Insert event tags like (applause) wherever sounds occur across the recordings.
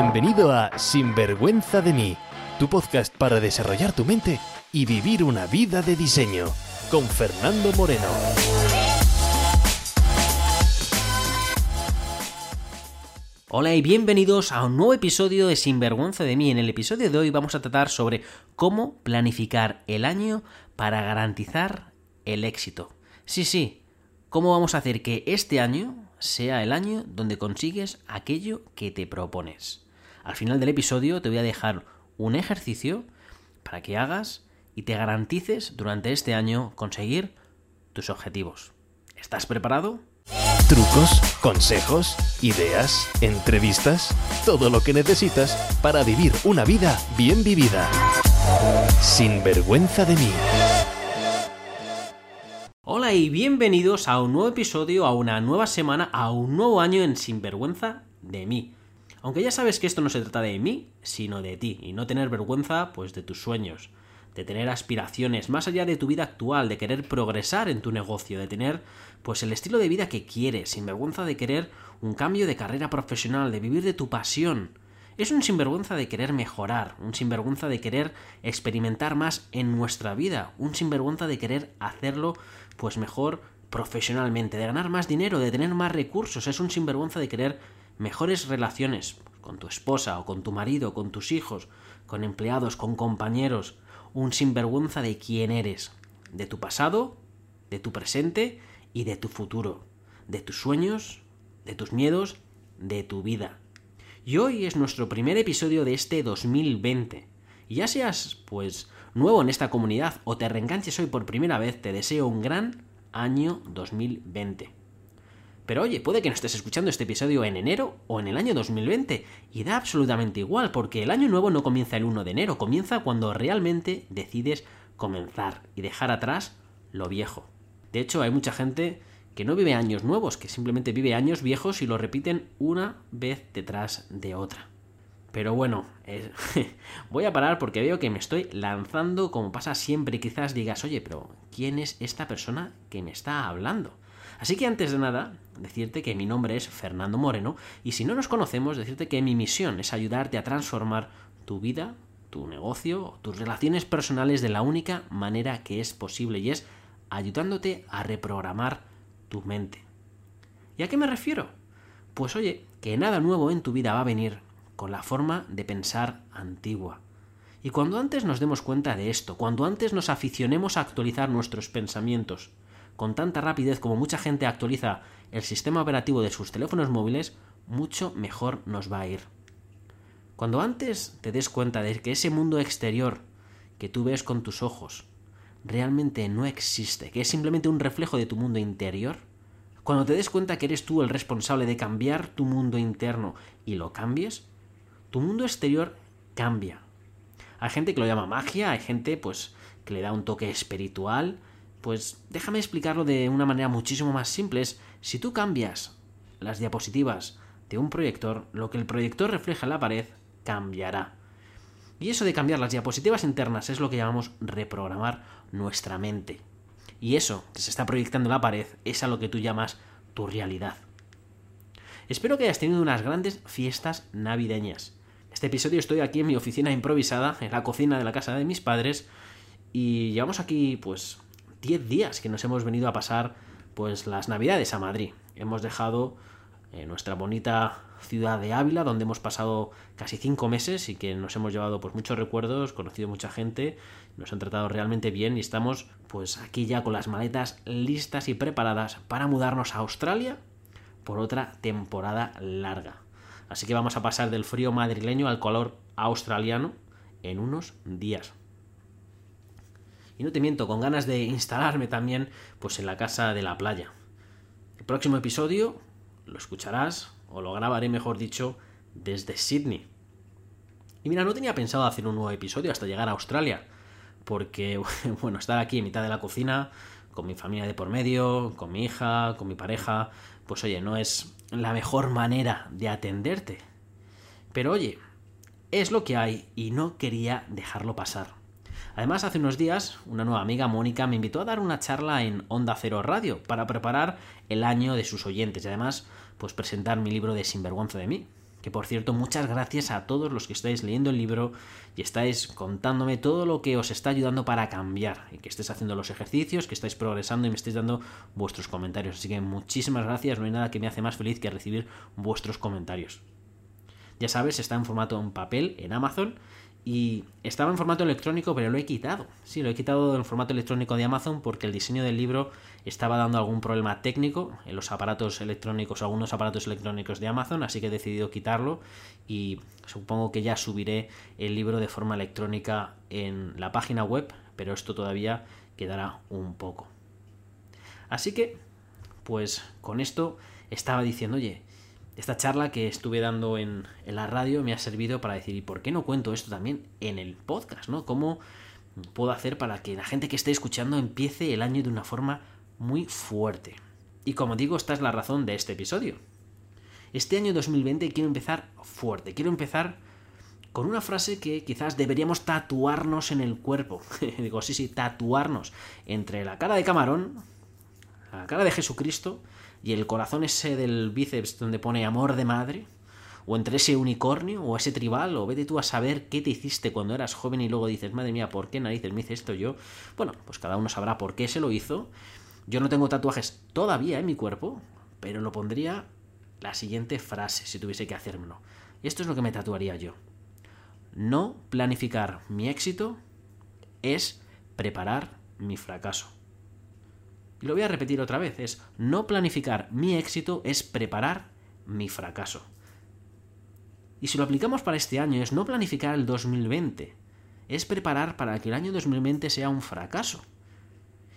Bienvenido a Sinvergüenza de mí, tu podcast para desarrollar tu mente y vivir una vida de diseño, con Fernando Moreno. Hola y bienvenidos a un nuevo episodio de Sinvergüenza de mí. En el episodio de hoy vamos a tratar sobre cómo planificar el año para garantizar el éxito. Sí, sí, cómo vamos a hacer que este año sea el año donde consigues aquello que te propones. Al final del episodio te voy a dejar un ejercicio para que hagas y te garantices durante este año conseguir tus objetivos. ¿Estás preparado? Trucos, consejos, ideas, entrevistas, todo lo que necesitas para vivir una vida bien vivida. Sin vergüenza de mí. Hola y bienvenidos a un nuevo episodio, a una nueva semana, a un nuevo año en Sinvergüenza de mí. Aunque ya sabes que esto no se trata de mí, sino de ti, y no tener vergüenza, pues de tus sueños, de tener aspiraciones más allá de tu vida actual, de querer progresar en tu negocio, de tener pues el estilo de vida que quieres, sin vergüenza de querer un cambio de carrera profesional, de vivir de tu pasión. Es un sinvergüenza de querer mejorar, un sinvergüenza de querer experimentar más en nuestra vida, un sinvergüenza de querer hacerlo pues mejor profesionalmente, de ganar más dinero, de tener más recursos, es un sinvergüenza de querer mejores relaciones con tu esposa o con tu marido, con tus hijos, con empleados, con compañeros, un sinvergüenza de quién eres, de tu pasado, de tu presente y de tu futuro, de tus sueños, de tus miedos, de tu vida. Y hoy es nuestro primer episodio de este 2020. Y ya seas, pues, nuevo en esta comunidad o te reenganches hoy por primera vez, te deseo un gran año 2020. Pero oye, puede que no estés escuchando este episodio en enero o en el año 2020, y da absolutamente igual, porque el año nuevo no comienza el 1 de enero, comienza cuando realmente decides comenzar y dejar atrás lo viejo. De hecho, hay mucha gente que no vive años nuevos, que simplemente vive años viejos y lo repiten una vez detrás de otra. Pero bueno, eh, (laughs) voy a parar porque veo que me estoy lanzando como pasa siempre y quizás digas, oye, pero ¿quién es esta persona que me está hablando? Así que antes de nada, decirte que mi nombre es Fernando Moreno y si no nos conocemos, decirte que mi misión es ayudarte a transformar tu vida, tu negocio, tus relaciones personales de la única manera que es posible y es ayudándote a reprogramar tu mente. ¿Y a qué me refiero? Pues oye, que nada nuevo en tu vida va a venir con la forma de pensar antigua. Y cuando antes nos demos cuenta de esto, cuando antes nos aficionemos a actualizar nuestros pensamientos, con tanta rapidez como mucha gente actualiza el sistema operativo de sus teléfonos móviles, mucho mejor nos va a ir. Cuando antes te des cuenta de que ese mundo exterior que tú ves con tus ojos realmente no existe, que es simplemente un reflejo de tu mundo interior, cuando te des cuenta que eres tú el responsable de cambiar tu mundo interno y lo cambies, tu mundo exterior cambia. Hay gente que lo llama magia, hay gente pues que le da un toque espiritual, pues déjame explicarlo de una manera muchísimo más simple. si tú cambias las diapositivas de un proyector, lo que el proyector refleja en la pared cambiará. Y eso de cambiar las diapositivas internas es lo que llamamos reprogramar nuestra mente. Y eso que se está proyectando en la pared es a lo que tú llamas tu realidad. Espero que hayas tenido unas grandes fiestas navideñas. Este episodio estoy aquí en mi oficina improvisada, en la cocina de la casa de mis padres, y llevamos aquí pues 10 días que nos hemos venido a pasar pues las navidades a Madrid. Hemos dejado eh, nuestra bonita ciudad de Ávila, donde hemos pasado casi 5 meses y que nos hemos llevado pues muchos recuerdos, conocido mucha gente, nos han tratado realmente bien y estamos pues aquí ya con las maletas listas y preparadas para mudarnos a Australia por otra temporada larga. Así que vamos a pasar del frío madrileño al color australiano en unos días. Y no te miento, con ganas de instalarme también pues en la casa de la playa. El próximo episodio lo escucharás, o lo grabaré mejor dicho, desde Sydney. Y mira, no tenía pensado hacer un nuevo episodio hasta llegar a Australia, porque, (laughs) bueno, estar aquí en mitad de la cocina, con mi familia de por medio, con mi hija, con mi pareja, pues oye, no es la mejor manera de atenderte. Pero oye, es lo que hay y no quería dejarlo pasar. Además, hace unos días, una nueva amiga, Mónica, me invitó a dar una charla en Onda Cero Radio para preparar el año de sus oyentes y además, pues presentar mi libro de Sinvergüenza de mí. Que por cierto, muchas gracias a todos los que estáis leyendo el libro y estáis contándome todo lo que os está ayudando para cambiar. Y que estéis haciendo los ejercicios, que estáis progresando y me estáis dando vuestros comentarios. Así que muchísimas gracias. No hay nada que me hace más feliz que recibir vuestros comentarios. Ya sabes, está en formato en papel en Amazon y estaba en formato electrónico, pero lo he quitado. Sí, lo he quitado del formato electrónico de Amazon porque el diseño del libro estaba dando algún problema técnico en los aparatos electrónicos, algunos aparatos electrónicos de Amazon, así que he decidido quitarlo y supongo que ya subiré el libro de forma electrónica en la página web, pero esto todavía quedará un poco. Así que, pues con esto estaba diciendo, oye, esta charla que estuve dando en, la radio me ha servido para decir, ¿y por qué no cuento esto también en el podcast? ¿no? ¿Cómo puedo hacer para que la gente que esté escuchando empiece el año de una forma muy fuerte? Y como digo, esta es la razón de este episodio. Este año 2020 quiero empezar fuerte, quiero empezar con una frase que quizás deberíamos tatuarnos en el cuerpo. (laughs) Digo, sí, sí, tatuarnos entre la cara de camarón, la cara de Jesucristo y el corazón ese del bíceps donde pone amor de madre, o entre ese unicornio o ese tribal, o vete tú a saber qué te hiciste cuando eras joven y luego dices, madre mía, ¿por qué narices me hice esto yo? Bueno, pues cada uno sabrá por qué se lo hizo. Yo no tengo tatuajes todavía en mi cuerpo, pero lo pondría la siguiente frase si tuviese que hacérmelo. Esto es lo que me tatuaría yo. No planificar mi éxito es preparar mi fracaso. Y lo voy a repetir otra vez, es no planificar mi éxito es preparar mi fracaso. Y si lo aplicamos para este año es no planificar el 2020, es preparar para que el año 2020 sea un fracaso.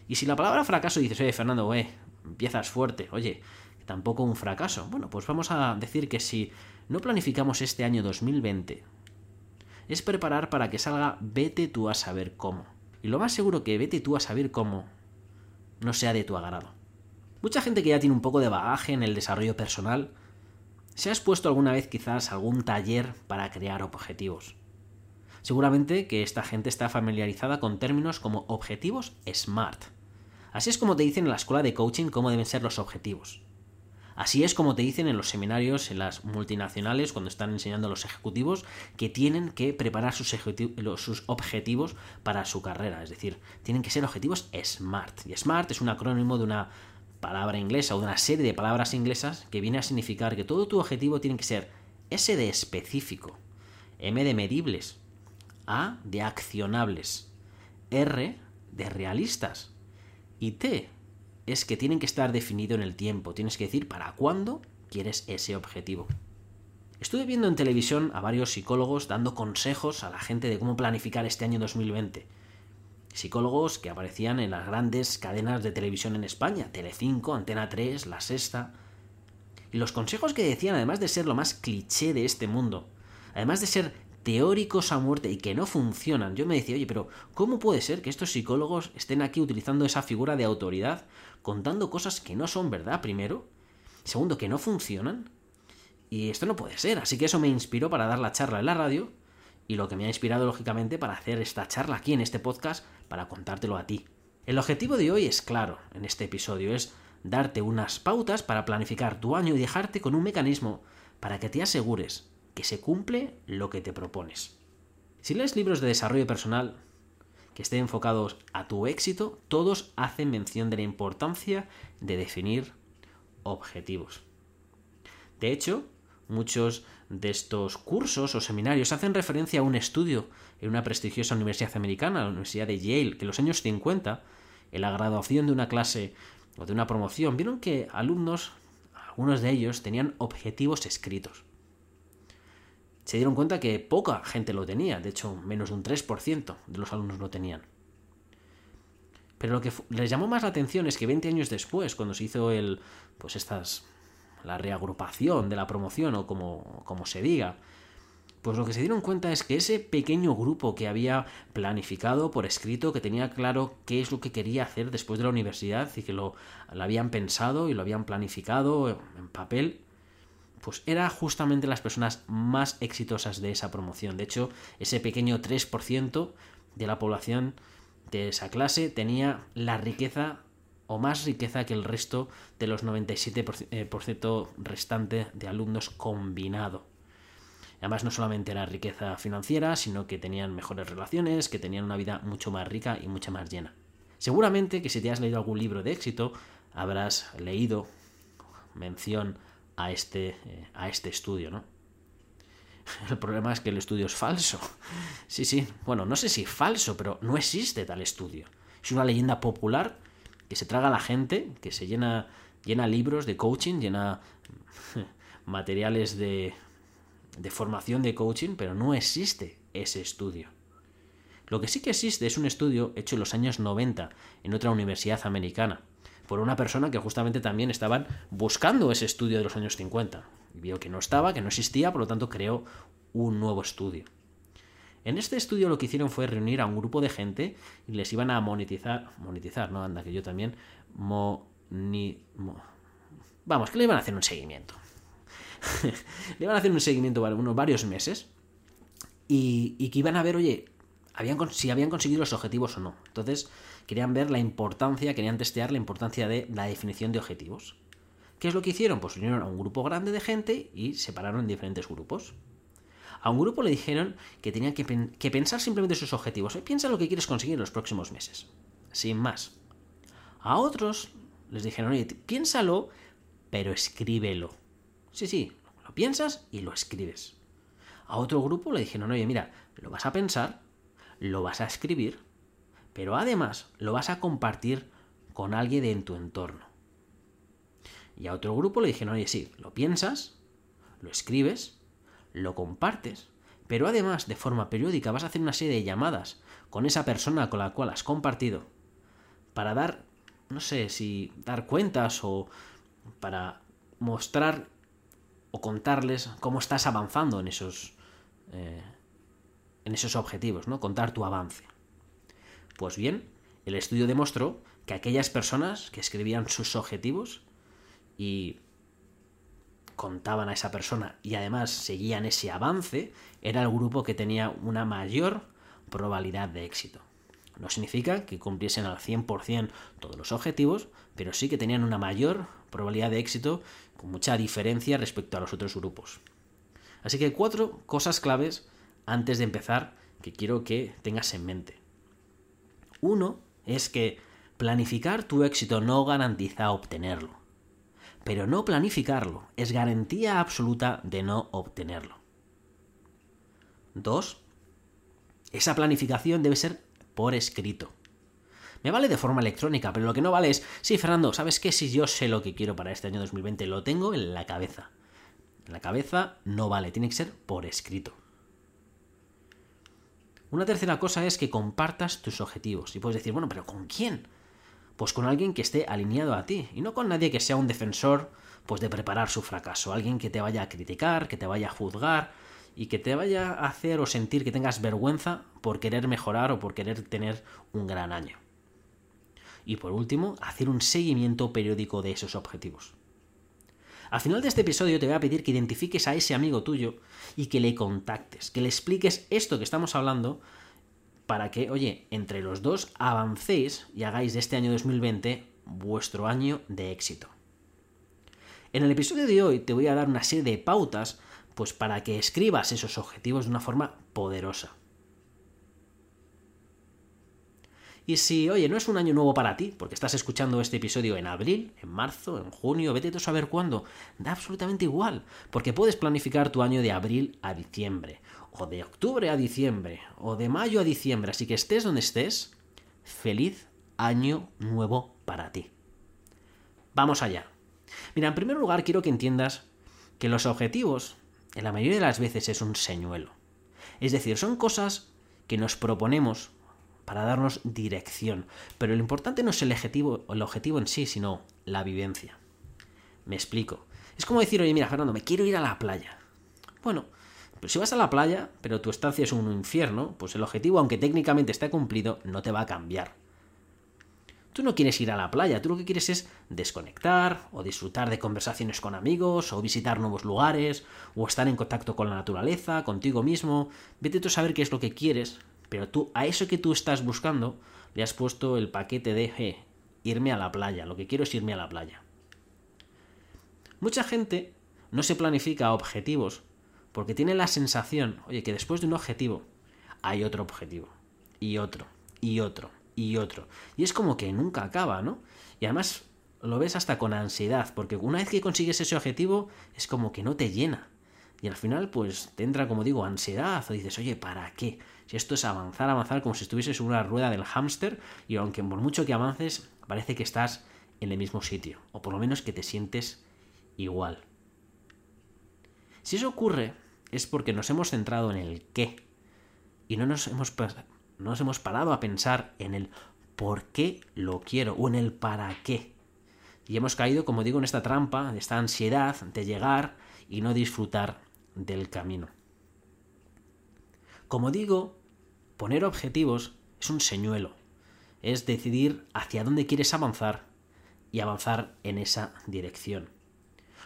Y si la palabra fracaso dices, oye, Fernando, eh, empiezas fuerte, oye, tampoco un fracaso. Bueno, pues vamos a decir que si no planificamos este año 2020, es preparar para que salga vete tú a saber cómo. Y lo más seguro que vete tú a saber cómo no sea de tu agrado. Mucha gente que ya tiene un poco de bagaje en el desarrollo personal, ¿se ha expuesto alguna vez quizás algún taller para crear objetivos? Seguramente que esta gente está familiarizada con términos como objetivos SMART. Así es como te dicen en la escuela de coaching cómo deben ser los objetivos. Así es como te dicen en los seminarios, en las multinacionales, cuando están enseñando a los ejecutivos que tienen que preparar sus, objetivos para su carrera. Es decir, tienen que ser objetivos SMART. Y SMART es un acrónimo de una palabra inglesa o de una serie de palabras inglesas que viene a significar que todo tu objetivo tiene que ser S de específico, M de medibles, A de accionables, R de realistas y T es que tienen que estar definido en el tiempo. Tienes que decir para cuándo quieres ese objetivo. Estuve viendo en televisión a varios psicólogos dando consejos a la gente de cómo planificar este año 2020. Psicólogos que aparecían en las grandes cadenas de televisión en España, Telecinco, Antena 3, La Sexta. Y los consejos que decían, además de ser lo más cliché de este mundo, además de ser teóricos a muerte y que no funcionan. Yo me decía, oye, pero ¿cómo puede ser que estos psicólogos estén aquí utilizando esa figura de autoridad, contando cosas que no son verdad, primero? Segundo, que no funcionan. Y esto no puede ser. Así que eso me inspiró para dar la charla en la radio y lo que me ha inspirado, lógicamente, para hacer esta charla aquí en este podcast, para contártelo a ti. El objetivo de hoy es claro en este episodio, es darte unas pautas para planificar tu año y dejarte con un mecanismo para que te asegures que se cumple lo que te propones. Si lees libros de desarrollo personal que estén enfocados a tu éxito, todos hacen mención de la importancia de definir objetivos. De hecho, muchos de estos cursos o seminarios hacen referencia a un estudio en una prestigiosa universidad americana, la Universidad de Yale, que en los años 50, en la graduación de una clase o de una promoción, vieron que alumnos, algunos de ellos, tenían objetivos escritos se dieron cuenta que poca gente lo tenía, de hecho menos de un 3% de los alumnos lo tenían. Pero lo que les llamó más la atención es que 20 años después, cuando se hizo el, pues estas, la reagrupación de la promoción o como, como se diga, pues lo que se dieron cuenta es que ese pequeño grupo que había planificado por escrito, que tenía claro qué es lo que quería hacer después de la universidad y que lo, lo habían pensado y lo habían planificado en papel, pues era justamente las personas más exitosas de esa promoción. De hecho, ese pequeño 3% de la población de esa clase tenía la riqueza o más riqueza que el resto de los 97% eh, restante de alumnos combinado. Además, no solamente era riqueza financiera, sino que tenían mejores relaciones, que tenían una vida mucho más rica y mucho más llena. Seguramente que si te has leído algún libro de éxito, habrás leído mención a este, eh, a este estudio, ¿no? (laughs) El problema es que el estudio es falso. (laughs) Sí, sí. Bueno, no sé si falso, pero no existe tal estudio. Es una leyenda popular que se traga a la gente, que se llena, llena libros de coaching, llena (laughs) materiales de, de formación de coaching, pero no existe ese estudio. Lo que sí que existe es un estudio hecho en los años 90 en otra universidad americana, por una persona que justamente también estaban buscando ese estudio de los años 50. Y vio que no estaba, que no existía, por lo tanto creó un nuevo estudio. En este estudio lo que hicieron fue reunir a un grupo de gente y les iban a monetizar, monetizar, no anda, que yo también, vamos, que le iban a hacer un seguimiento. (laughs) le iban a hacer un seguimiento unos varios meses y, que iban a ver, oye, habían, si habían conseguido los objetivos o no. Entonces, querían ver la importancia, querían testear la importancia de la definición de objetivos. ¿Qué es lo que hicieron? Pues unieron a un grupo grande de gente y separaron en diferentes grupos. A un grupo le dijeron que tenían que, pensar simplemente sus objetivos. Piensa lo que quieres conseguir en los próximos meses. Sin más. A otros les dijeron, oye, piénsalo, pero escríbelo. Sí, sí, lo piensas y lo escribes. A otro grupo le dijeron, oye, mira, lo vas a pensar, lo vas a escribir, pero además lo vas a compartir con alguien de en tu entorno. Y a otro grupo le dijeron, oye, sí, lo piensas, lo escribes, lo compartes, pero además de forma periódica vas a hacer una serie de llamadas con esa persona con la cual has compartido para dar, no sé si dar cuentas o para mostrar o contarles cómo estás avanzando en esos, eh, en esos objetivos, ¿no? Contar tu avance. Pues bien, el estudio demostró que aquellas personas que escribían sus objetivos y contaban a esa persona y además seguían ese avance, era el grupo que tenía una mayor probabilidad de éxito. No significa que cumpliesen al 100% todos los objetivos, pero sí que tenían una mayor probabilidad de éxito con mucha diferencia respecto a los otros grupos. Así que cuatro cosas claves antes de empezar que quiero que tengas en mente. Uno es que planificar tu éxito no garantiza obtenerlo, pero no planificarlo es garantía absoluta de no obtenerlo. Dos, esa planificación debe ser por escrito. Me vale de forma electrónica, pero lo que no vale es, sí, Fernando, ¿sabes qué? Si yo sé lo que quiero para este año 2020, lo tengo en la cabeza. En la cabeza no vale, tiene que ser por escrito. Una tercera cosa es que compartas tus objetivos. Y puedes decir, bueno, pero ¿con quién? Pues con alguien que esté alineado a ti. Y no con nadie que sea un defensor pues de preparar su fracaso. Alguien que te vaya a criticar, que te vaya a juzgar y que te vaya a hacer o sentir que tengas vergüenza por querer mejorar o por querer tener un gran año. Y por último, hacer un seguimiento periódico de esos objetivos. Al final de este episodio te voy a pedir que identifiques a ese amigo tuyo y que le contactes, que le expliques esto que estamos hablando para que, oye, entre los dos avancéis y hagáis de este año 2020 vuestro año de éxito. En el episodio de hoy te voy a dar una serie de pautas pues para que escribas esos objetivos de una forma poderosa. Y si, oye, no es un año nuevo para ti, porque estás escuchando este episodio en abril, en marzo, en junio, vete a saber cuándo, da absolutamente igual, porque puedes planificar tu año de abril a diciembre, o de octubre a diciembre, o de mayo a diciembre, así que estés donde estés, feliz año nuevo para ti. Vamos allá. Mira, en primer lugar quiero que entiendas que los objetivos, en la mayoría de las veces, es un señuelo. Es decir, son cosas que nos proponemos para darnos dirección. Pero lo importante no es el objetivo, el objetivo en sí, sino la vivencia. Me explico. Es como decir, oye, mira, Fernando, me quiero ir a la playa. Bueno, pues si vas a la playa, pero tu estancia es un infierno, pues el objetivo, aunque técnicamente está cumplido, no te va a cambiar. Tú no quieres ir a la playa, tú lo que quieres es desconectar, o disfrutar de conversaciones con amigos, o visitar nuevos lugares, o estar en contacto con la naturaleza, contigo mismo. Vete tú a saber qué es lo que quieres, pero tú, a eso que tú estás buscando, le has puesto el paquete de irme a la playa. Lo que quiero es irme a la playa. Mucha gente no se planifica objetivos Porque tiene la sensación, oye, que después de un objetivo hay otro objetivo. Y otro, y otro, y otro. Y es como que nunca acaba, ¿no? Y además lo ves hasta con ansiedad, porque una vez que consigues ese objetivo es como que no te llena. Y al final, pues te entra, como digo, ansiedad, o dices, oye, ¿para qué? Si esto es avanzar, avanzar, como si estuvieses en una rueda del hámster, y aunque por mucho que avances, parece que estás en el mismo sitio, o por lo menos que te sientes igual. Si eso ocurre, es porque nos hemos centrado en el qué, y no nos hemos, no nos hemos parado a pensar en el por qué lo quiero, o en el para qué. Y hemos caído, como digo, en esta trampa, de esta ansiedad de llegar y no disfrutar del camino. Como digo, poner objetivos es un señuelo, es decidir hacia dónde quieres avanzar y avanzar en esa dirección.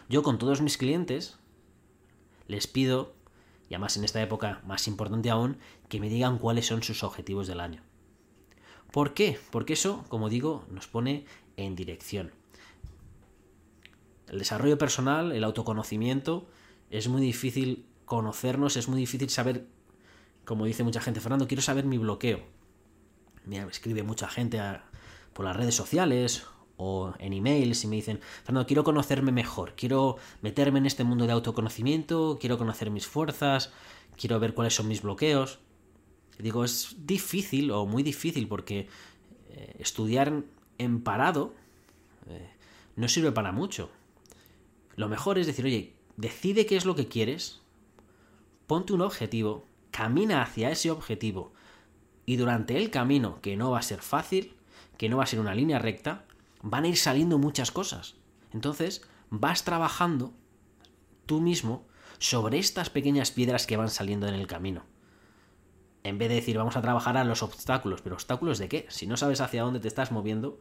Yo con todos mis clientes les pido, y además en esta época más importante aún, que me digan cuáles son sus objetivos del año. ¿Por qué? Porque eso, como digo, nos pone en dirección. El desarrollo personal, el autoconocimiento, es muy difícil conocernos, es muy difícil saber, como dice mucha gente, Fernando, quiero saber mi bloqueo. Me escribe mucha gente por las redes sociales o en emails y me dicen, Fernando, quiero conocerme mejor, quiero meterme en este mundo de autoconocimiento, quiero conocer mis fuerzas, quiero ver cuáles son mis bloqueos. digo, es difícil o muy difícil porque eh, estudiar en parado eh, no sirve para mucho. Lo mejor es decir, oye, decide qué es lo que quieres, ponte un objetivo, camina hacia ese objetivo y durante el camino, que no va a ser fácil, que no va a ser una línea recta, van a ir saliendo muchas cosas. Entonces, vas trabajando tú mismo sobre estas pequeñas piedras que van saliendo en el camino. En vez de decir vamos a trabajar a los obstáculos, pero obstáculos de qué? Si no sabes hacia dónde te estás moviendo,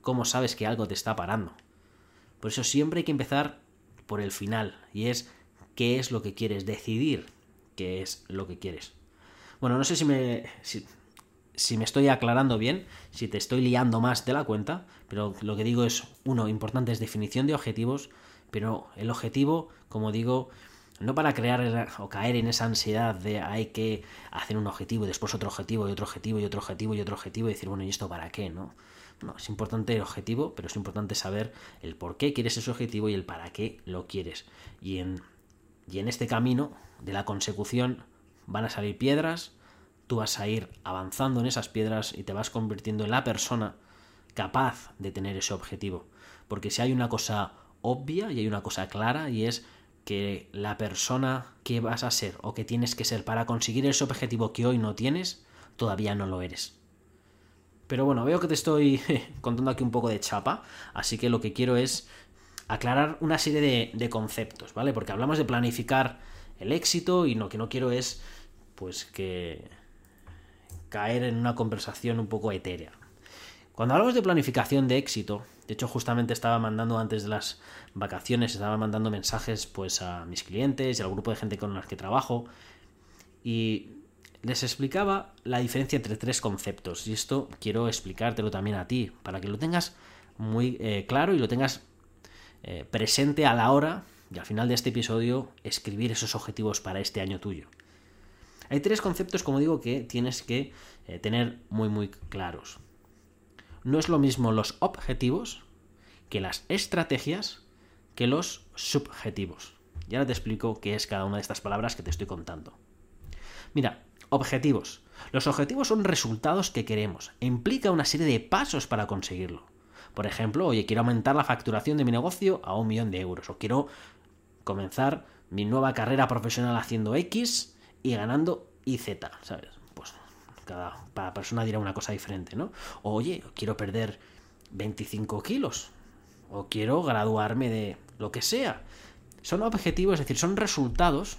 ¿cómo sabes que algo te está parando? Por eso siempre hay que empezar por el final, y es qué es lo que quieres, decidir qué es lo que quieres. Bueno, no sé si me, si, me estoy aclarando bien, si te estoy liando más de la cuenta, pero lo que digo es, uno, importante es definición de objetivos, pero el objetivo, como digo, no para crear o caer en esa ansiedad de hay que hacer un objetivo y después otro objetivo y otro objetivo y otro objetivo y otro objetivo y decir, bueno, ¿y esto para qué? ¿no? No, es importante el objetivo, pero es importante saber el por qué quieres ese objetivo y el para qué lo quieres. Y en, y en este camino de la consecución van a salir piedras, tú vas a ir avanzando en esas piedras y te vas convirtiendo en la persona capaz de tener ese objetivo. Porque si hay una cosa obvia y hay una cosa clara y es que la persona que vas a ser o que tienes que ser para conseguir ese objetivo que hoy no tienes, todavía no lo eres. Pero bueno, veo que te estoy (laughs) contando aquí un poco de chapa, así que lo que quiero es aclarar una serie de, conceptos, ¿vale? Porque hablamos de planificar el éxito y lo que no quiero es, pues, que caer en una conversación un poco etérea. Cuando hablamos de planificación de éxito, de hecho justamente estaba mandando antes de las vacaciones, estaba mandando mensajes pues a mis clientes y al grupo de gente con los que trabajo y les explicaba la diferencia entre tres conceptos y esto quiero explicártelo también a ti para que lo tengas muy eh, claro y lo tengas eh, presente a la hora y al final de este episodio escribir esos objetivos para este año tuyo. Hay tres conceptos, como digo, que tienes que eh, tener muy muy claros. No es lo mismo los objetivos que las estrategias que los subjetivos. Y ahora te explico qué es cada una de estas palabras que te estoy contando. Mira, Objetivos. Los objetivos son resultados que queremos e implica una serie de pasos para conseguirlo. Por ejemplo, oye, quiero aumentar la facturación de mi negocio a un millón de euros o quiero comenzar mi nueva carrera profesional haciendo X y ganando YZ, ¿sabes? Pues cada, persona dirá una cosa diferente, ¿no? Oye, quiero perder 25 kilos o quiero graduarme de lo que sea. Son objetivos, es decir, son resultados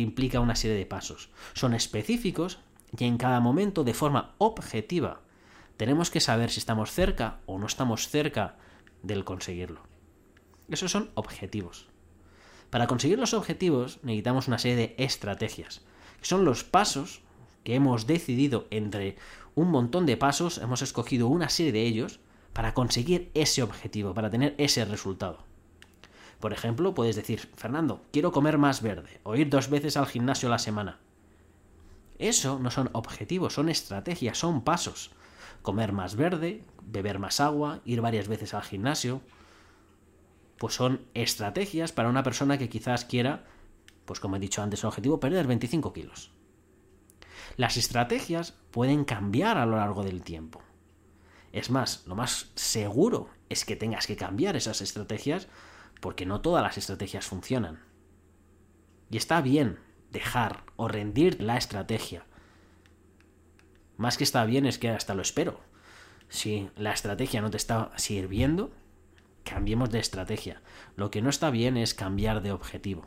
implica una serie de pasos. Son específicos y en cada momento de forma objetiva tenemos que saber si estamos cerca o no estamos cerca del conseguirlo. Esos son objetivos. Para conseguir los objetivos necesitamos una serie de estrategias, que son los pasos que hemos decidido entre un montón de pasos, hemos escogido una serie de ellos para conseguir ese objetivo, para tener ese resultado. Por ejemplo, puedes decir, Fernando, quiero comer más verde o ir dos veces al gimnasio a la semana. Eso no son objetivos, son estrategias, son pasos. Comer más verde, beber más agua, ir varias veces al gimnasio. Pues son estrategias para una persona que quizás quiera, pues como he dicho antes, el objetivo, perder 25 kilos. Las estrategias pueden cambiar a lo largo del tiempo. Es más, lo más seguro es que tengas que cambiar esas estrategias porque no todas las estrategias funcionan. Y está bien dejar o rendir la estrategia. Más que está bien es que hasta lo espero. Si la estrategia no te está sirviendo, cambiemos de estrategia. Lo que no está bien es cambiar de objetivo.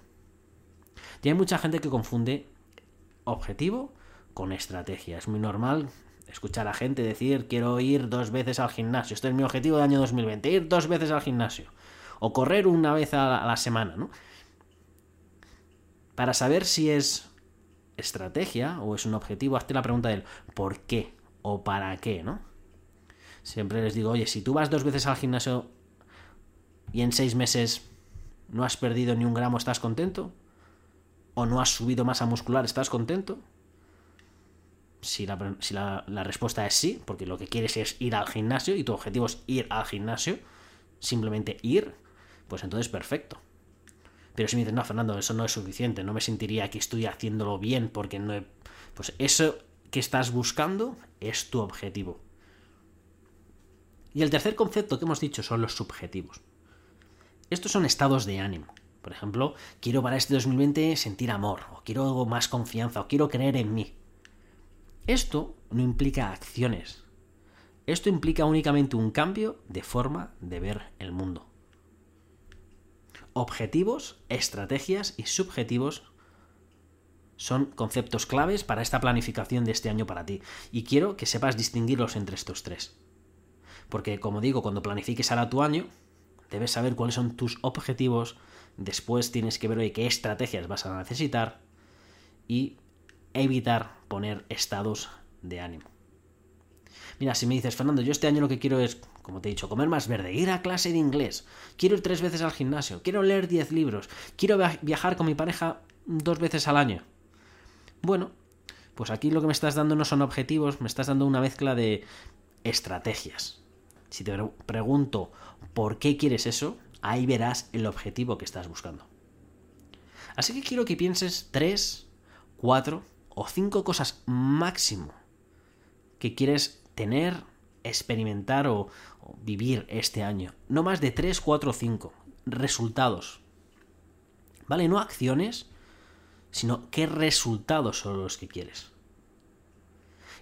Y hay mucha gente que confunde objetivo con estrategia. Es muy normal escuchar a gente decir quiero ir dos veces al gimnasio. Este es mi objetivo de año 2020, ir dos veces al gimnasio. O correr una vez a la semana, ¿no? Para saber si es estrategia o es un objetivo, hazte la pregunta del por qué o para qué, ¿no? Siempre les digo, oye, si tú vas dos veces al gimnasio y en seis meses no has perdido ni un gramo, ¿estás contento? ¿O no has subido masa muscular, ¿estás contento? Si, la, la, respuesta es sí, porque lo que quieres es ir al gimnasio y tu objetivo es ir al gimnasio, simplemente ir, pues entonces perfecto. Pero si me dices, no, Fernando, eso no es suficiente, no me sentiría que estoy haciéndolo bien porque no he... Pues eso que estás buscando es tu objetivo. Y el tercer concepto que hemos dicho son los subjetivos. Estos son estados de ánimo. Por ejemplo, quiero para este 2020 sentir amor, o quiero más confianza, o quiero creer en mí. Esto no implica acciones. Esto implica únicamente un cambio de forma de ver el mundo objetivos, estrategias y subjetivos son conceptos claves para esta planificación de este año para ti. Y quiero que sepas distinguirlos entre estos tres. Porque, como digo, cuando planifiques ahora tu año, debes saber cuáles son tus objetivos, después tienes que ver qué estrategias vas a necesitar y evitar poner estados de ánimo. Mira, si me dices, Fernando, yo este año lo que quiero es como te he dicho, comer más verde, ir a clase de inglés, quiero ir tres veces al gimnasio, quiero leer diez libros, quiero viajar con mi pareja dos veces al año. Bueno, pues aquí lo que me estás dando no son objetivos, me estás dando una mezcla de estrategias. Si te pregunto por qué quieres eso, ahí verás el objetivo que estás buscando. Así que quiero que pienses tres, cuatro o cinco cosas máximo que quieres tener, experimentar o, vivir este año. No más de 3, 4 o 5 resultados. ¿Vale? No acciones, sino qué resultados son los que quieres.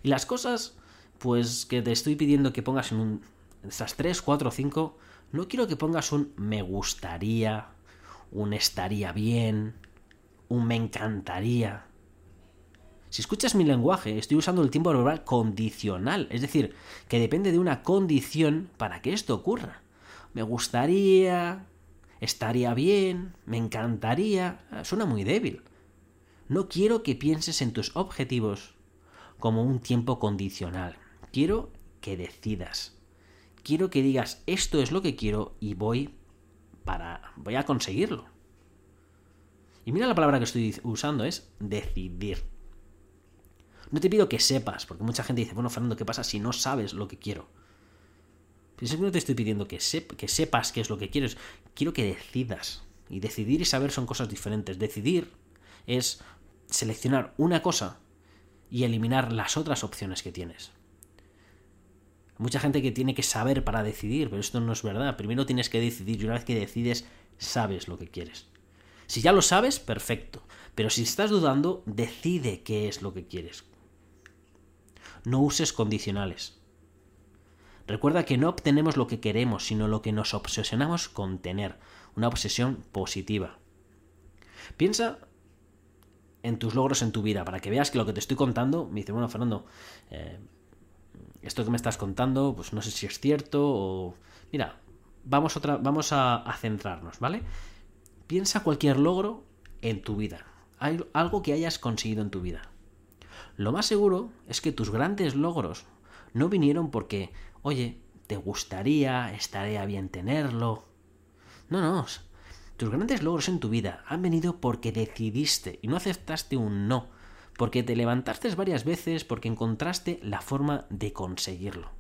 Y las cosas, pues que te estoy pidiendo que pongas en un, estas 3, 4 o 5, no quiero que pongas un me gustaría, un estaría bien, un me encantaría. Si escuchas mi lenguaje, estoy usando el tiempo verbal condicional, es decir, que depende de una condición para que esto ocurra. Me gustaría, estaría bien, me encantaría, suena muy débil. No quiero que pienses en tus objetivos como un tiempo condicional. Quiero que decidas. Quiero que digas esto es lo que quiero y voy para voy a conseguirlo. Y mira la palabra que estoy usando es decidir. No te pido que sepas, porque mucha gente dice, bueno, Fernando, ¿qué pasa si no sabes lo que quiero? Pero que no te estoy pidiendo que, que sepas qué es lo que quieres, quiero que decidas. Y decidir y saber son cosas diferentes. Decidir es seleccionar una cosa y eliminar las otras opciones que tienes. Mucha gente que tiene que saber para decidir, pero esto no es verdad. Primero tienes que decidir y una vez que decides, sabes lo que quieres. Si ya lo sabes, perfecto. Pero si estás dudando, decide qué es lo que quieres. No uses condicionales. Recuerda que no obtenemos lo que queremos, sino lo que nos obsesionamos con tener, una obsesión positiva. Piensa en tus logros en tu vida, para que veas que lo que te estoy contando, me dice, bueno, Fernando, eh, esto que me estás contando, pues no sé si es cierto o... Mira, vamos, a, a centrarnos, ¿vale? Piensa cualquier logro en tu vida, algo que hayas conseguido en tu vida. Lo más seguro es que tus grandes logros no vinieron porque, oye, te gustaría, estaría bien tenerlo. No, no. Tus grandes logros en tu vida han venido porque decidiste y no aceptaste un no, porque te levantaste varias veces, porque encontraste la forma de conseguirlo.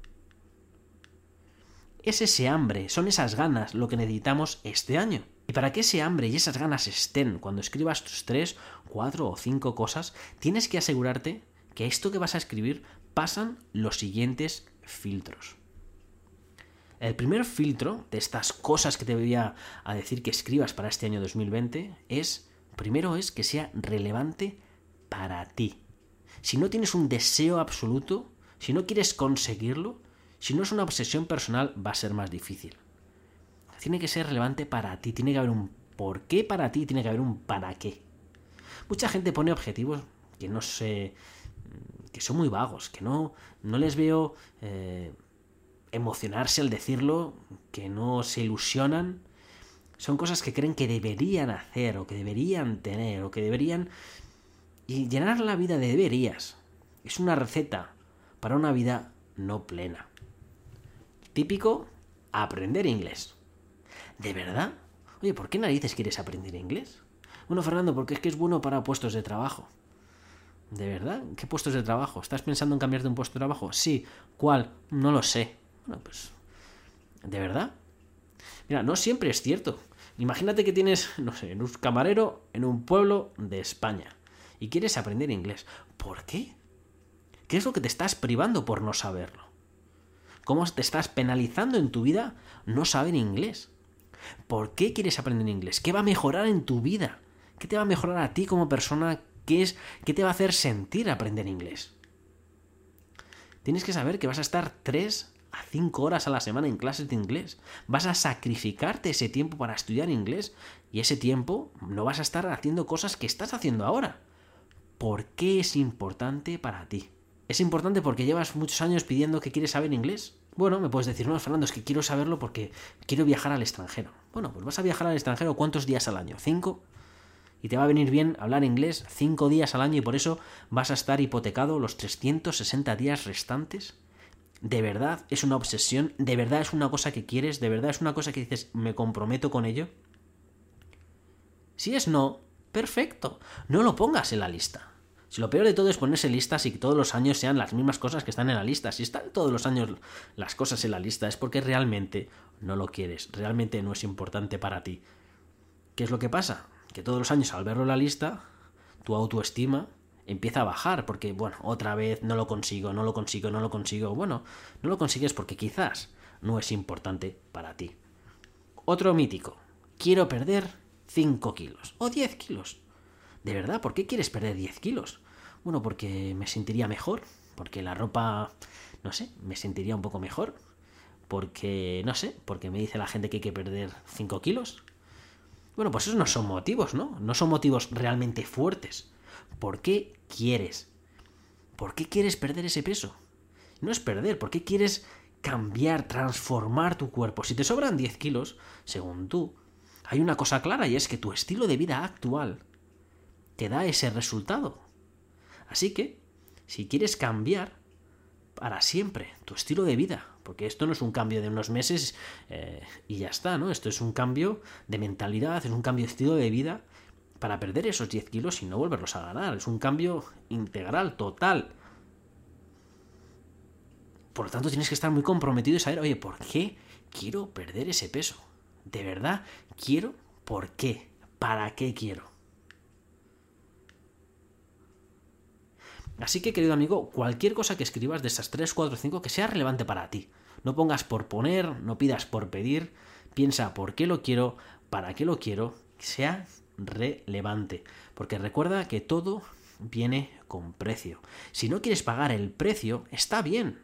Es ese hambre, son esas ganas lo que necesitamos este año. Y para que ese hambre y esas ganas estén cuando escribas tus tres, cuatro o cinco cosas, tienes que asegurarte que esto que vas a escribir pasan los siguientes filtros. El primer filtro de estas cosas que te voy a, decir que escribas para este año 2020 es, primero es que sea relevante para ti. Si no tienes un deseo absoluto, si no quieres conseguirlo, si no es una obsesión personal, va a ser más difícil. Tiene que ser relevante para ti, tiene que haber un por qué para ti, tiene que haber un para qué. Mucha gente pone objetivos que no sé, que son muy vagos, que no, no les veo eh, emocionarse al decirlo, que no se ilusionan. Son cosas que creen que deberían hacer o que deberían tener o que deberían... Y llenar la vida de deberías es una receta para una vida no plena. Típico, aprender inglés. ¿De verdad? Oye, ¿por qué narices quieres aprender inglés? Bueno, Fernando, porque es que es bueno para puestos de trabajo. ¿De verdad? ¿Qué puestos de trabajo? ¿Estás pensando en cambiarte un puesto de trabajo? Sí. ¿Cuál? No lo sé. Bueno, pues... ¿De verdad? Mira, no siempre es cierto. Imagínate que tienes, no sé, un camarero en un pueblo de España y quieres aprender inglés. ¿Por qué? ¿Qué es lo que te estás privando por no saberlo? ¿Cómo te estás penalizando en tu vida no saber inglés? ¿Por qué quieres aprender inglés? ¿Qué va a mejorar en tu vida? ¿Qué te va a mejorar a ti como persona? ¿Qué, es, qué te va a hacer sentir aprender inglés? Tienes que saber que vas a estar tres a cinco horas a la semana en clases de inglés. Vas a sacrificarte ese tiempo para estudiar inglés y ese tiempo no vas a estar haciendo cosas que estás haciendo ahora. ¿Por qué es importante para ti? ¿Es importante porque llevas muchos años pidiendo que quieres saber inglés? Bueno, me puedes decir, no, Fernando, es que quiero saberlo porque quiero viajar al extranjero. Bueno, pues vas a viajar al extranjero ¿cuántos días al año? ¿Cinco? Y te va a venir bien hablar inglés cinco días al año y por eso vas a estar hipotecado los 360 días restantes. ¿De verdad es una obsesión? ¿De verdad es una cosa que quieres? ¿De verdad es una cosa que dices, me comprometo con ello? Si es no, perfecto. No lo pongas en la lista. Si lo peor de todo es ponerse listas y que todos los años sean las mismas cosas que están en la lista. Si están todos los años las cosas en la lista es porque realmente no lo quieres, realmente no es importante para ti. ¿Qué es lo que pasa? Que todos los años al verlo en la lista, tu autoestima empieza a bajar porque, bueno, otra vez no lo consigo, no lo consigo, no lo consigo. Bueno, no lo consigues porque quizás no es importante para ti. Otro mítico. Quiero perder 5 kilos o 10 kilos. ¿De verdad? ¿Por qué quieres perder 10 kilos? Bueno, porque me sentiría mejor, porque la ropa, no sé, me sentiría un poco mejor, porque, no sé, porque me dice la gente que hay que perder 5 kilos. Bueno, pues esos no son motivos, ¿no? No son motivos realmente fuertes. ¿Por qué quieres? ¿Por qué quieres perder ese peso? No es perder, ¿por qué quieres cambiar, transformar tu cuerpo? Si te sobran 10 kilos, según tú, hay una cosa clara y es que tu estilo de vida actual te da ese resultado. Así que, si quieres cambiar para siempre tu estilo de vida, porque esto no es un cambio de unos meses eh, y ya está, ¿no? Esto es un cambio de mentalidad, es un cambio de estilo de vida para perder esos 10 kilos y no volverlos a ganar. Es un cambio integral, total. Por lo tanto, tienes que estar muy comprometido y saber, oye, ¿por qué quiero perder ese peso? ¿De verdad quiero? ¿Por qué? ¿Para qué quiero? Así que, querido amigo, cualquier cosa que escribas de esas 3, 4, 5 que sea relevante para ti. No pongas por poner, no pidas por pedir, piensa por qué lo quiero, para qué lo quiero, sea relevante. Porque recuerda que todo viene con precio. Si no quieres pagar el precio, está bien.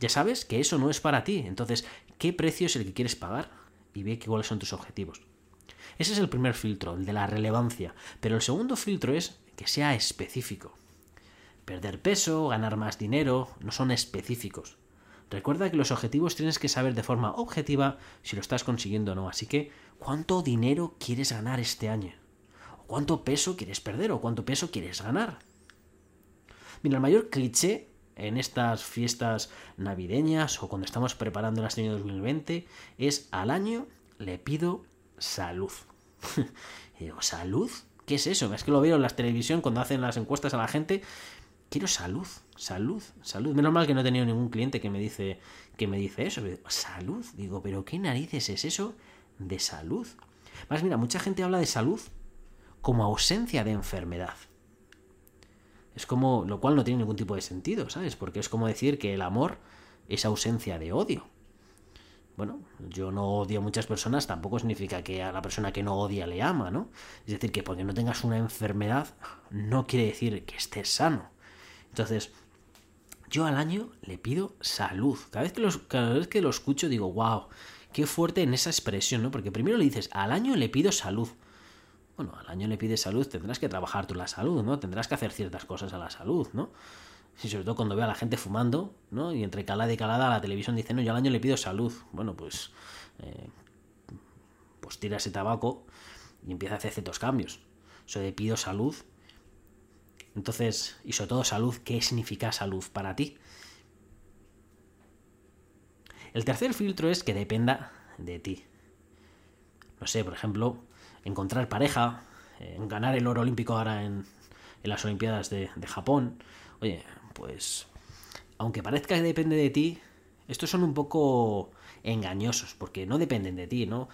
Ya sabes que eso no es para ti. Entonces, ¿qué precio es el que quieres pagar? Y ve cuáles son tus objetivos. Ese es el primer filtro, el de la relevancia. Pero el segundo filtro es que sea específico. Perder peso, ganar más dinero, no son específicos. Recuerda que los objetivos tienes que saber de forma objetiva si lo estás consiguiendo o no. Así que, ¿cuánto dinero quieres ganar este año? ¿Cuánto peso quieres perder o cuánto peso quieres ganar? Mira, el mayor cliché en estas fiestas navideñas o cuando estamos preparando el año 2020 es al año le pido salud. (laughs) y ¿salud? ¿Qué es eso? Es que lo veo en la televisión cuando hacen las encuestas a la gente. Quiero salud, salud, salud. Menos mal que no he tenido ningún cliente que me dice, que me dice eso. Salud. Digo, ¿pero qué narices es eso de salud? Más mira, mucha gente habla de salud como ausencia de enfermedad. Es como, lo cual no tiene ningún tipo de sentido, ¿sabes? Porque es como decir que el amor es ausencia de odio. Bueno, yo no odio a muchas personas, tampoco significa que a la persona que no odia le ama, ¿no? Es decir, que porque no tengas una enfermedad no quiere decir que estés sano. Entonces, yo al año le pido salud. Cada vez que lo, cada vez que lo escucho digo, wow, qué fuerte en esa expresión, ¿no? Porque primero le dices, al año le pido salud. Bueno, al año le pides salud, tendrás que trabajar tú la salud, ¿no? Tendrás que hacer ciertas cosas a la salud, ¿no? Y sobre todo cuando veo a la gente fumando, ¿no? Y entre calada y calada la televisión dice, no, yo al año le pido salud. Bueno, pues, eh, pues tira ese tabaco y empieza a hacer ciertos cambios. Eso de pido salud. Entonces, y sobre todo salud, ¿qué significa salud para ti? El tercer filtro es que dependa de ti. No sé, por ejemplo, encontrar pareja, ganar el oro olímpico ahora en, en las Olimpiadas de, de Japón. Oye, pues aunque parezca que depende de ti, estos son un poco engañosos, porque no dependen de ti, ¿no?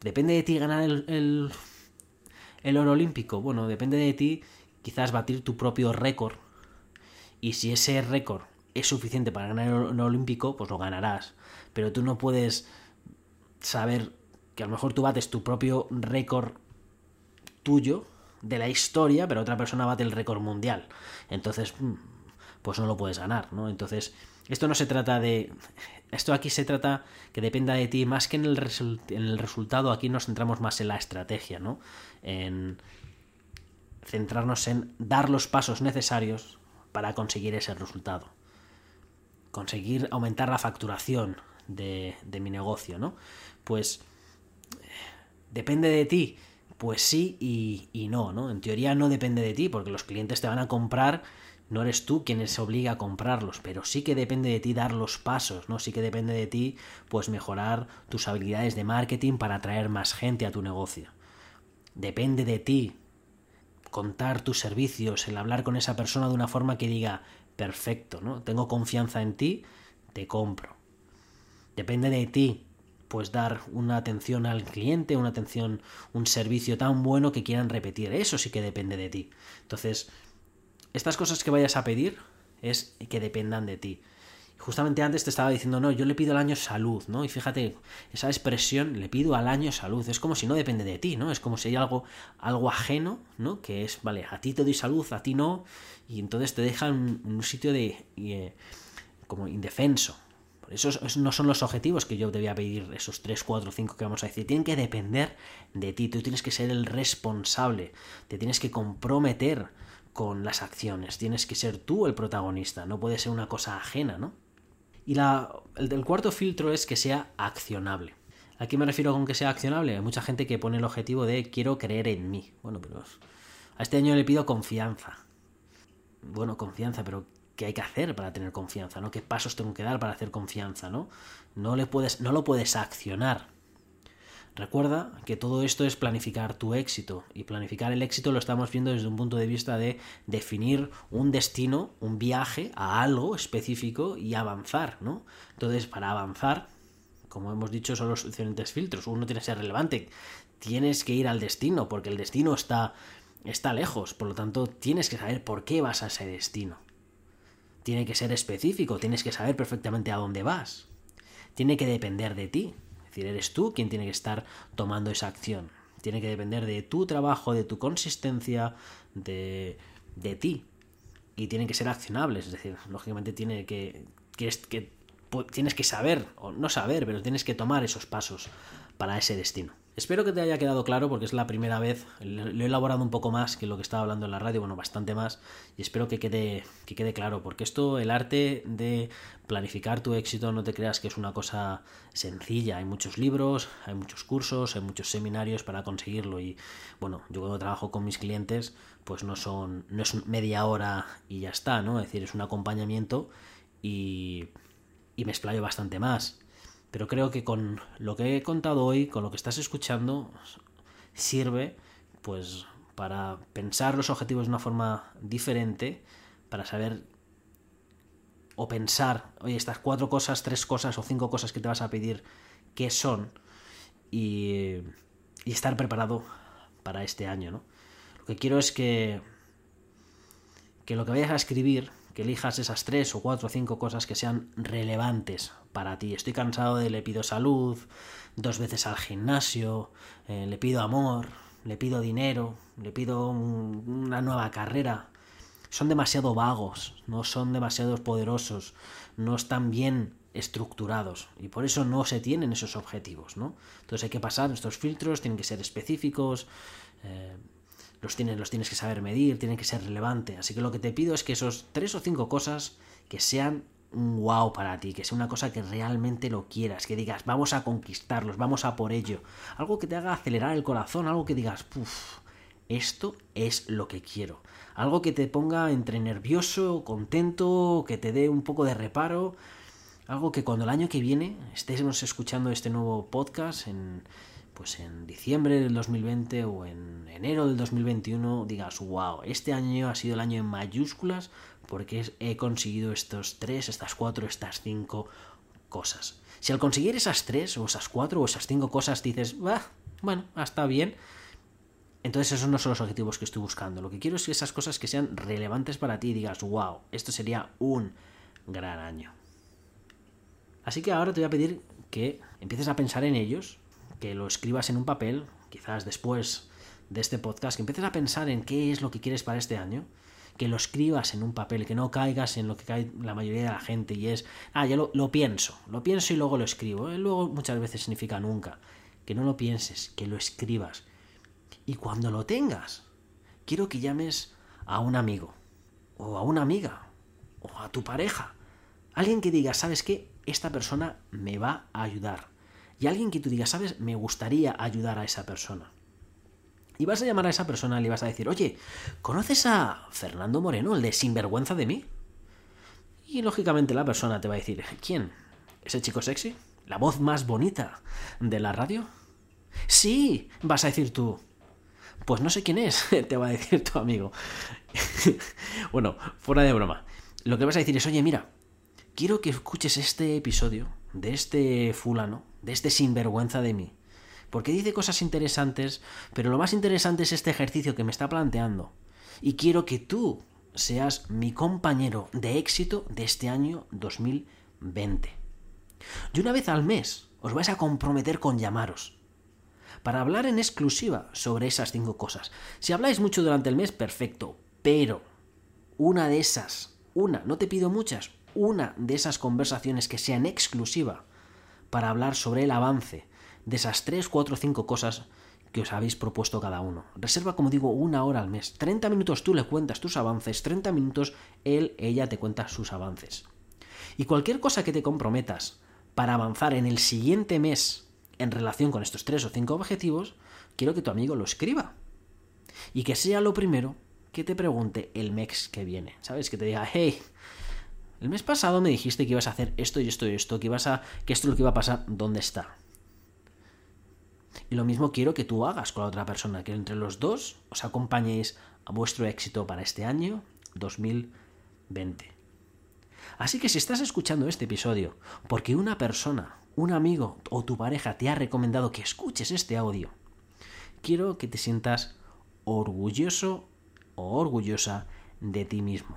Depende de ti ganar el, el, oro olímpico. Bueno, depende de ti quizás batir tu propio récord. Y si ese récord es suficiente para ganar oro olímpico, pues lo ganarás. Pero tú no puedes saber que a lo mejor tú bates tu propio récord tuyo de la historia, pero otra persona bate el récord mundial. Entonces, mm, pues no lo puedes ganar, ¿no? Entonces, esto no se trata de... (laughs) Esto aquí se trata que dependa de ti, más que en el, en el resultado, aquí nos centramos más en la estrategia, ¿no? En centrarnos en dar los pasos necesarios para conseguir ese resultado. Conseguir aumentar la facturación de, de mi negocio, ¿no? Pues depende de ti. Pues sí y, y no, ¿no? En teoría no depende de ti, porque los clientes te van a comprar no eres tú quien se obliga a comprarlos, pero sí que depende de ti dar los pasos, ¿no? Sí que depende de ti, pues mejorar tus habilidades de marketing para atraer más gente a tu negocio. Depende de ti contar tus servicios, el hablar con esa persona de una forma que diga, perfecto, ¿no? Tengo confianza en ti, te compro. Depende de ti, pues dar una atención al cliente, una atención, un servicio tan bueno que quieran repetir. Eso sí que depende de ti. Entonces, estas cosas que vayas a pedir es que dependan de ti. Justamente antes te estaba diciendo, no, yo le pido al año salud, ¿no? Y fíjate, esa expresión, le pido al año salud, es como si no depende de ti, ¿no? Es como si hay algo, algo ajeno, ¿no? Que es, vale, a ti te doy salud, a ti no, y entonces te dejan en un sitio de, eh, como indefenso. Por eso no son los objetivos que yo debía pedir, esos 3, 4, 5 que vamos a decir. Tienen que depender de ti, tú tienes que ser el responsable, te tienes que comprometer con las acciones. Tienes que ser tú el protagonista, no puede ser una cosa ajena, ¿no? Y la, el, cuarto filtro es que sea accionable. ¿A qué me refiero con que sea accionable? Hay mucha gente que pone el objetivo de quiero creer en mí. Bueno, pero a este año le pido confianza. Bueno, confianza, pero ¿qué hay que hacer para tener confianza? ¿no? ¿Qué pasos tengo que dar para hacer confianza? ¿no? No, le puedes, no lo puedes accionar. Recuerda que todo esto es planificar tu éxito y planificar el éxito lo estamos viendo desde un punto de vista de definir un destino, un viaje a algo específico y avanzar, ¿no? Entonces, para avanzar, como hemos dicho, son los diferentes filtros. Uno tiene que ser relevante, tienes que ir al destino porque el destino está está lejos, por lo tanto, tienes que saber por qué vas a ese destino. Tiene que ser específico, tienes que saber perfectamente a dónde vas. Tiene que depender de ti. Es decir, eres tú quien tiene que estar tomando esa acción. Tiene que depender de tu trabajo, de tu consistencia, de, de ti. Y tienen que ser accionables. Es decir, lógicamente tiene que, que, que tienes que saber, o no saber, pero tienes que tomar esos pasos para ese destino. Espero que te haya quedado claro porque es la primera vez, lo he elaborado un poco más que lo que estaba hablando en la radio, bueno, bastante más, y espero que quede, que quede claro, porque esto, el arte de planificar tu éxito, no te creas que es una cosa sencilla, hay muchos libros, hay muchos cursos, hay muchos seminarios para conseguirlo, y bueno, yo cuando trabajo con mis clientes, pues no son, no es media hora y ya está, ¿no? Es decir, es un acompañamiento y, y me explayo bastante más. Pero creo que con lo que he contado hoy, con lo que estás escuchando, sirve pues para pensar los objetivos de una forma diferente, para saber o pensar, oye, estas cuatro cosas, tres cosas o cinco cosas que te vas a pedir, ¿qué son? Y, y estar preparado para este año, ¿no? Lo que quiero es que, que lo que vayas a escribir, que elijas esas tres o cuatro o cinco cosas que sean relevantes para ti. Estoy cansado de le pido salud, dos veces al gimnasio, eh, le pido amor, le pido dinero, le pido una nueva carrera. Son demasiado vagos, no son demasiado poderosos, no están bien estructurados y por eso no se tienen esos objetivos, ¿no? Entonces hay que pasar estos filtros, tienen que ser específicos, eh, los, tienes, los tienes que saber medir, tienen que ser relevantes. Así que lo que te pido es que esos tres o cinco cosas que sean un wow para ti, que sea una cosa que realmente lo quieras, que digas, vamos a conquistarlos, vamos a por ello. Algo que te haga acelerar el corazón, algo que digas, puff, esto es lo que quiero. Algo que te ponga entre nervioso, contento, que te dé un poco de reparo. Algo que cuando el año que viene estemos escuchando este nuevo podcast en, pues en diciembre del 2020 o en enero del 2021 digas, wow, este año ha sido el año en mayúsculas porque he conseguido estos tres, estas cuatro, estas cinco cosas. Si al conseguir esas tres o esas cuatro o esas cinco cosas dices, bueno, está bien, entonces esos no son los objetivos que estoy buscando. Lo que quiero es que esas cosas que sean relevantes para ti y digas, wow, esto sería un gran año. Así que ahora te voy a pedir que empieces a pensar en ellos, que lo escribas en un papel, quizás después de este podcast, que empieces a pensar en qué es lo que quieres para este año, que lo escribas en un papel, que no caigas en lo que cae la mayoría de la gente y es, ah, yo lo, pienso, lo pienso y luego lo escribo. ¿eh? Luego muchas veces significa nunca. Que no lo pienses, que lo escribas. Y cuando lo tengas, quiero que llames a un amigo, o a una amiga, o a tu pareja. Alguien que diga, ¿sabes qué? Esta persona me va a ayudar y alguien que tú digas, ¿sabes? Me gustaría ayudar a esa persona. Y vas a llamar a esa persona y le vas a decir, oye, ¿conoces a Fernando Moreno, el de Sinvergüenza de mí? Y lógicamente la persona te va a decir, ¿quién? ¿Ese chico sexy? ¿La voz más bonita de la radio? Sí, vas a decir tú. Pues no sé quién es, (laughs) te va a decir tu amigo. (laughs) bueno, fuera de broma. Lo que vas a decir es, oye, mira, quiero que escuches este episodio de este fulano, de este sinvergüenza de mí. Porque dice cosas interesantes, pero lo más interesante es este ejercicio que me está planteando. Y quiero que tú seas mi compañero de éxito de este año 2020. Y una vez al mes os vais a comprometer con llamaros para hablar en exclusiva sobre esas cinco cosas. Si habláis mucho durante el mes, perfecto, pero una de esas, una, no te pido muchas, una de esas conversaciones que sean exclusiva para hablar sobre el avance de esas 3, 4, 5 cosas que os habéis propuesto cada uno. Reserva, como digo, una hora al mes. 30 minutos tú le cuentas tus avances, 30 minutos él, ella te cuenta sus avances. Y cualquier cosa que te comprometas para avanzar en el siguiente mes en relación con estos 3 o 5 objetivos, quiero que tu amigo lo escriba. Y que sea lo primero que te pregunte el mes que viene. ¿Sabes? Que te diga, hey, el mes pasado me dijiste que ibas a hacer esto y esto y esto, que ibas a. que esto es lo que iba a pasar, ¿dónde está? Y lo mismo quiero que tú hagas con la otra persona, que entre los dos os acompañéis a vuestro éxito para este año 2020. Así que si estás escuchando este episodio porque una persona, un amigo o tu pareja te ha recomendado que escuches este audio, quiero que te sientas orgulloso o orgullosa de ti mismo.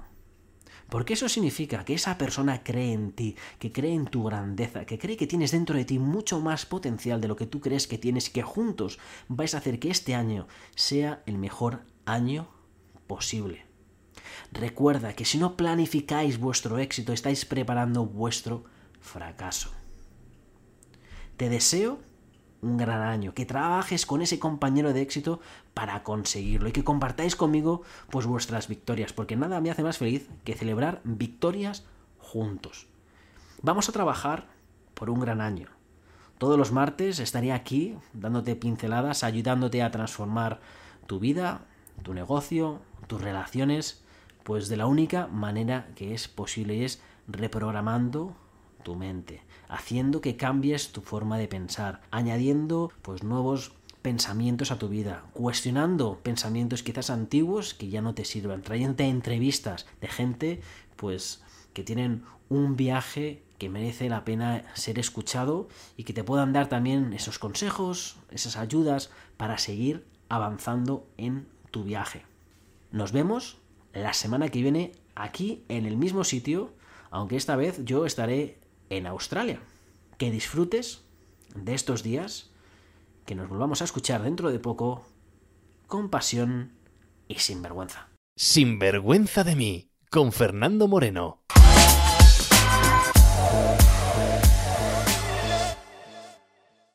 Porque eso significa que esa persona cree en ti, que cree en tu grandeza, que cree que tienes dentro de ti mucho más potencial de lo que tú crees que tienes y que juntos vais a hacer que este año sea el mejor año posible. Recuerda que si no planificáis vuestro éxito, estáis preparando vuestro fracaso. Te deseo un gran año, que trabajes con ese compañero de éxito para conseguirlo y que compartáis conmigo pues vuestras victorias, porque nada me hace más feliz que celebrar victorias juntos. Vamos a trabajar por un gran año. Todos los martes estaré aquí dándote pinceladas, ayudándote a transformar tu vida, tu negocio, tus relaciones, pues de la única manera que es posible es reprogramando tu mente, haciendo que cambies tu forma de pensar, añadiendo pues nuevos pensamientos a tu vida, cuestionando pensamientos quizás antiguos que ya no te sirvan, trayendo entrevistas de gente pues que tienen un viaje que merece la pena ser escuchado y que te puedan dar también esos consejos, esas ayudas para seguir avanzando en tu viaje. Nos vemos la semana que viene aquí en el mismo sitio, aunque esta vez yo estaré en Australia. Que disfrutes de estos días, que nos volvamos a escuchar dentro de poco, con pasión y sin vergüenza. Sin vergüenza de mí, con Fernando Moreno.